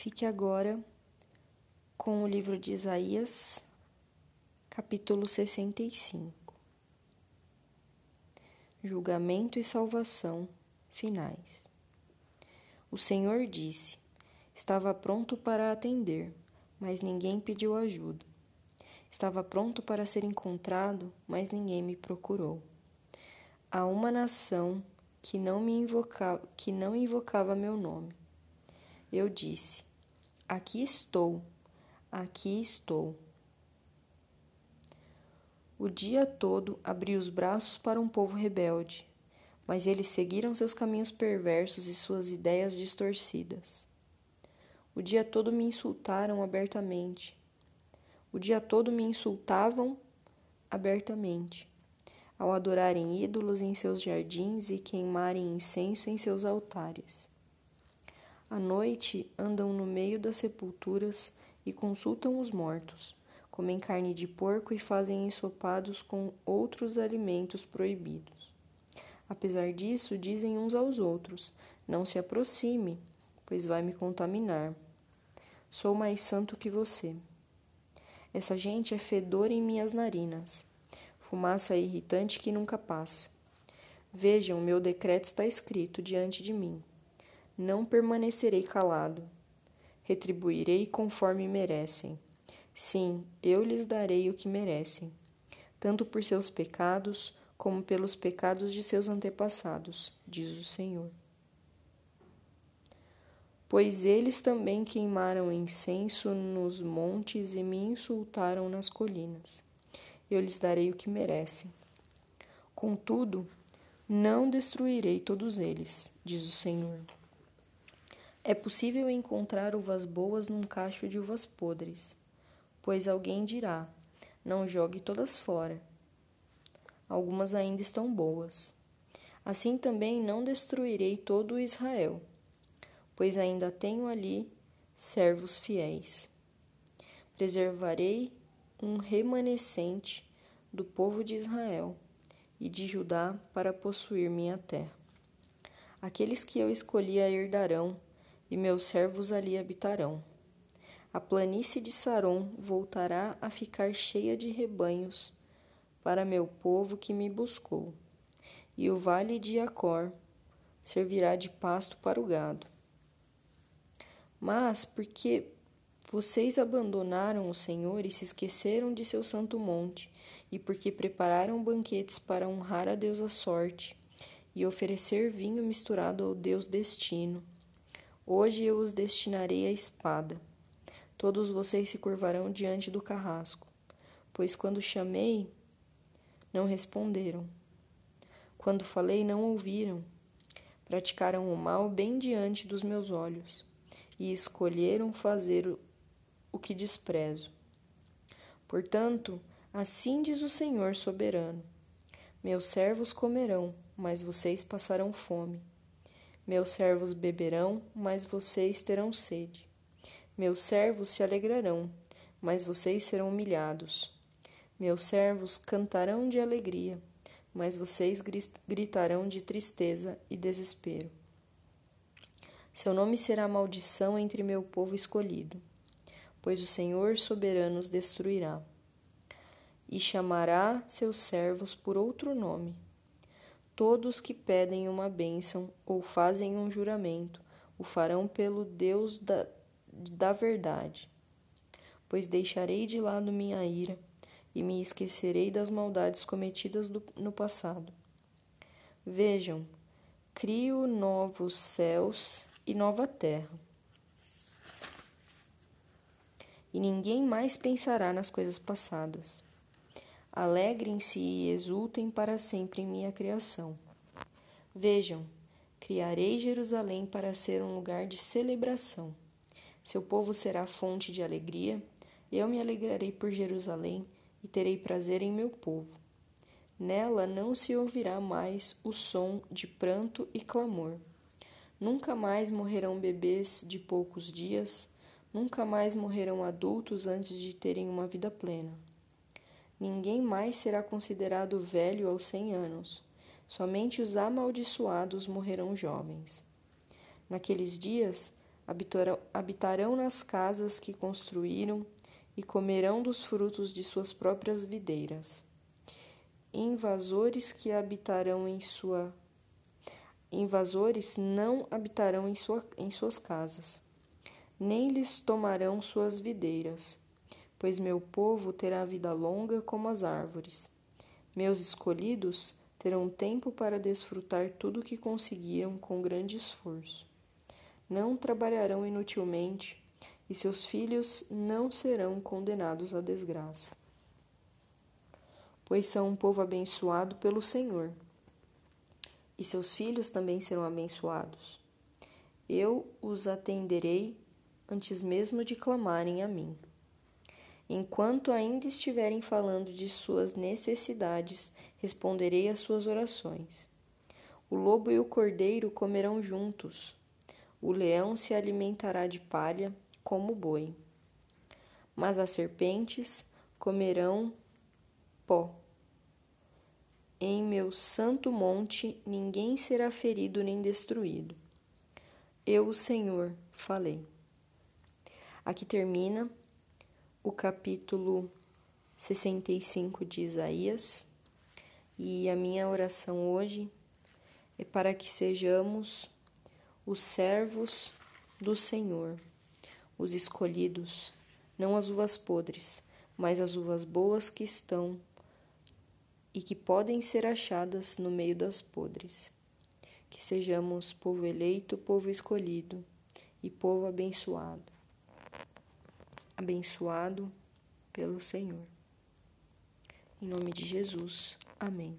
Fique agora com o livro de Isaías, capítulo 65. Julgamento e salvação finais. O Senhor disse: Estava pronto para atender, mas ninguém pediu ajuda. Estava pronto para ser encontrado, mas ninguém me procurou. Há uma nação que não me invocava, que não invocava meu nome. Eu disse: Aqui estou, aqui estou. O dia todo abri os braços para um povo rebelde, mas eles seguiram seus caminhos perversos e suas ideias distorcidas. O dia todo me insultaram abertamente. O dia todo me insultavam abertamente, ao adorarem ídolos em seus jardins e queimarem incenso em seus altares. À noite andam no meio das sepulturas e consultam os mortos, comem carne de porco e fazem ensopados com outros alimentos proibidos. Apesar disso, dizem uns aos outros: Não se aproxime, pois vai me contaminar. Sou mais santo que você. Essa gente é fedor em minhas narinas, fumaça irritante que nunca passa. Vejam, meu decreto está escrito diante de mim. Não permanecerei calado. Retribuirei conforme merecem. Sim, eu lhes darei o que merecem, tanto por seus pecados como pelos pecados de seus antepassados, diz o Senhor. Pois eles também queimaram incenso nos montes e me insultaram nas colinas. Eu lhes darei o que merecem. Contudo, não destruirei todos eles, diz o Senhor. É possível encontrar uvas boas num cacho de uvas podres, pois alguém dirá: não jogue todas fora. Algumas ainda estão boas. Assim também não destruirei todo o Israel, pois ainda tenho ali servos fiéis. Preservarei um remanescente do povo de Israel e de Judá para possuir minha terra. Aqueles que eu escolhi a herdarão e meus servos ali habitarão. A planície de Saron voltará a ficar cheia de rebanhos para meu povo que me buscou, e o vale de Acor servirá de pasto para o gado. Mas porque vocês abandonaram o Senhor e se esqueceram de seu santo monte, e porque prepararam banquetes para honrar a Deus a sorte e oferecer vinho misturado ao Deus destino, Hoje eu os destinarei à espada. Todos vocês se curvarão diante do carrasco, pois quando chamei, não responderam. Quando falei, não ouviram. Praticaram o mal bem diante dos meus olhos e escolheram fazer o que desprezo. Portanto, assim diz o Senhor soberano: Meus servos comerão, mas vocês passarão fome. Meus servos beberão, mas vocês terão sede. Meus servos se alegrarão, mas vocês serão humilhados. Meus servos cantarão de alegria, mas vocês gritarão de tristeza e desespero. Seu nome será maldição entre meu povo escolhido, pois o Senhor soberano os destruirá. E chamará seus servos por outro nome Todos que pedem uma bênção ou fazem um juramento o farão pelo Deus da, da verdade. Pois deixarei de lado minha ira e me esquecerei das maldades cometidas do, no passado. Vejam, crio novos céus e nova terra. E ninguém mais pensará nas coisas passadas. Alegrem-se e exultem para sempre em minha criação. Vejam, criarei Jerusalém para ser um lugar de celebração. Seu povo será fonte de alegria, eu me alegrarei por Jerusalém e terei prazer em meu povo. Nela não se ouvirá mais o som de pranto e clamor. Nunca mais morrerão bebês de poucos dias, nunca mais morrerão adultos antes de terem uma vida plena. Ninguém mais será considerado velho aos cem anos. Somente os amaldiçoados morrerão jovens. Naqueles dias, habitarão, nas casas que construíram e comerão dos frutos de suas próprias videiras. Invasores que habitarão em sua invasores não habitarão em, sua, em suas casas, nem lhes tomarão suas videiras, pois meu povo terá vida longa como as árvores. Meus escolhidos terão tempo para desfrutar tudo o que conseguiram com grande esforço. Não trabalharão inutilmente, e seus filhos não serão condenados à desgraça. Pois são um povo abençoado pelo Senhor, e seus filhos também serão abençoados. Eu os atenderei antes mesmo de clamarem a mim. Enquanto ainda estiverem falando de suas necessidades, responderei às suas orações. O lobo e o cordeiro comerão juntos. O leão se alimentará de palha como o boi. Mas as serpentes comerão pó. Em meu santo monte ninguém será ferido nem destruído. Eu, o Senhor, falei. Aqui termina o capítulo 65 de Isaías e a minha oração hoje é para que sejamos os servos do Senhor, os escolhidos, não as uvas podres, mas as uvas boas que estão e que podem ser achadas no meio das podres. Que sejamos povo eleito, povo escolhido e povo abençoado. Abençoado pelo Senhor. Em nome de Jesus. Amém.